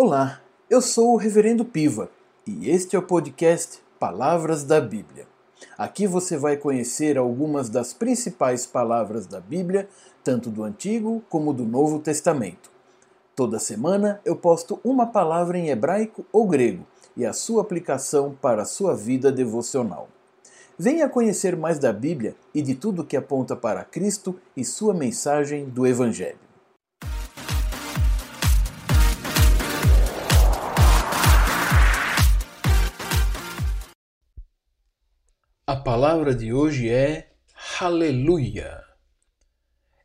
Olá, eu sou o Reverendo Piva e este é o podcast Palavras da Bíblia. Aqui você vai conhecer algumas das principais palavras da Bíblia, tanto do Antigo como do Novo Testamento. Toda semana eu posto uma palavra em hebraico ou grego e a sua aplicação para a sua vida devocional. Venha conhecer mais da Bíblia e de tudo que aponta para Cristo e sua mensagem do Evangelho. A palavra de hoje é Aleluia.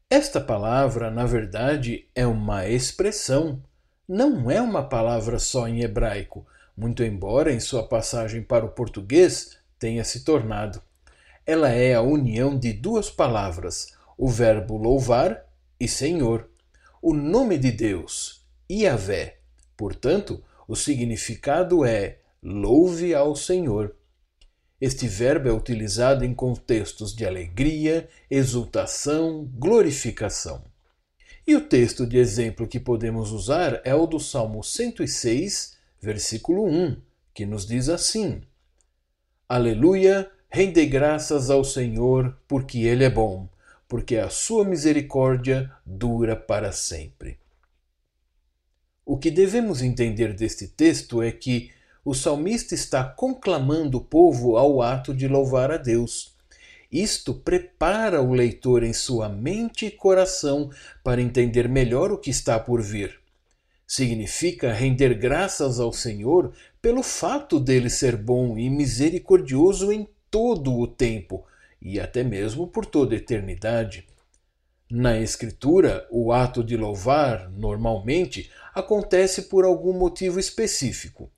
Esta palavra, na verdade, é uma expressão, não é uma palavra só em hebraico, muito embora em sua passagem para o português tenha se tornado. Ela é a união de duas palavras, o verbo louvar e Senhor, o nome de Deus, Yahvé. Portanto, o significado é louve ao Senhor. Este verbo é utilizado em contextos de alegria, exultação, glorificação. E o texto de exemplo que podemos usar é o do Salmo 106, versículo 1, que nos diz assim: Aleluia, rende graças ao Senhor, porque Ele é bom, porque a sua misericórdia dura para sempre. O que devemos entender deste texto é que o salmista está conclamando o povo ao ato de louvar a Deus. Isto prepara o leitor em sua mente e coração para entender melhor o que está por vir. Significa render graças ao Senhor pelo fato dele ser bom e misericordioso em todo o tempo e até mesmo por toda a eternidade. Na Escritura, o ato de louvar, normalmente, acontece por algum motivo específico.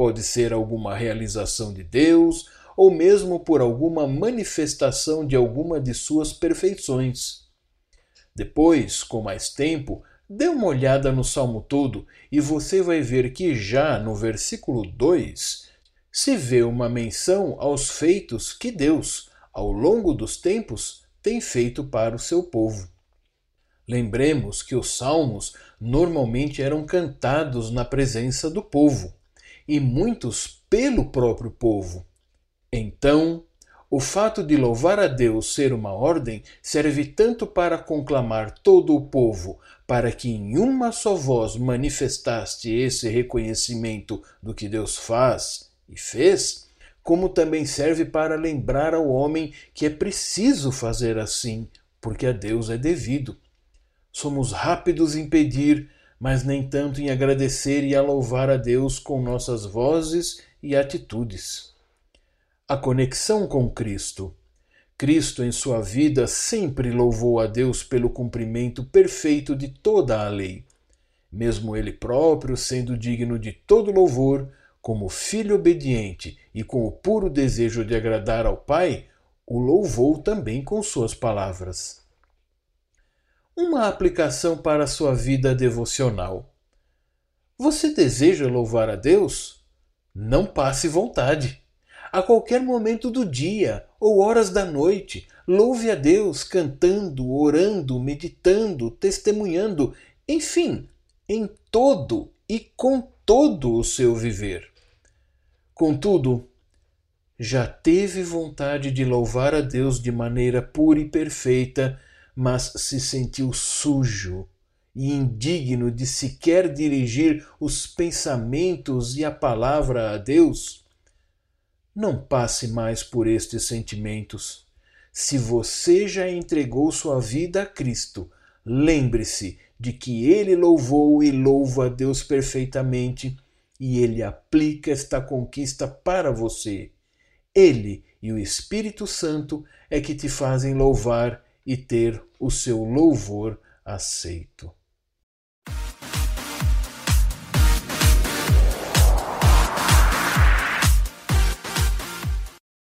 Pode ser alguma realização de Deus ou mesmo por alguma manifestação de alguma de suas perfeições. Depois, com mais tempo, dê uma olhada no salmo todo e você vai ver que já no versículo 2 se vê uma menção aos feitos que Deus, ao longo dos tempos, tem feito para o seu povo. Lembremos que os salmos normalmente eram cantados na presença do povo e muitos pelo próprio povo. Então, o fato de louvar a Deus ser uma ordem serve tanto para conclamar todo o povo, para que em uma só voz manifestaste esse reconhecimento do que Deus faz e fez, como também serve para lembrar ao homem que é preciso fazer assim, porque a Deus é devido. Somos rápidos em pedir, mas nem tanto em agradecer e a louvar a Deus com nossas vozes e atitudes. A conexão com Cristo. Cristo, em sua vida, sempre louvou a Deus pelo cumprimento perfeito de toda a lei. Mesmo ele próprio sendo digno de todo louvor, como filho obediente e com o puro desejo de agradar ao Pai, o louvou também com suas palavras uma aplicação para a sua vida devocional. Você deseja louvar a Deus? Não passe vontade. A qualquer momento do dia ou horas da noite, louve a Deus cantando, orando, meditando, testemunhando, enfim, em todo e com todo o seu viver. Contudo, já teve vontade de louvar a Deus de maneira pura e perfeita mas se sentiu sujo e indigno de sequer dirigir os pensamentos e a palavra a Deus, não passe mais por estes sentimentos. Se você já entregou sua vida a Cristo, lembre-se de que Ele louvou e louva a Deus perfeitamente e Ele aplica esta conquista para você. Ele e o Espírito Santo é que te fazem louvar e ter o seu louvor aceito.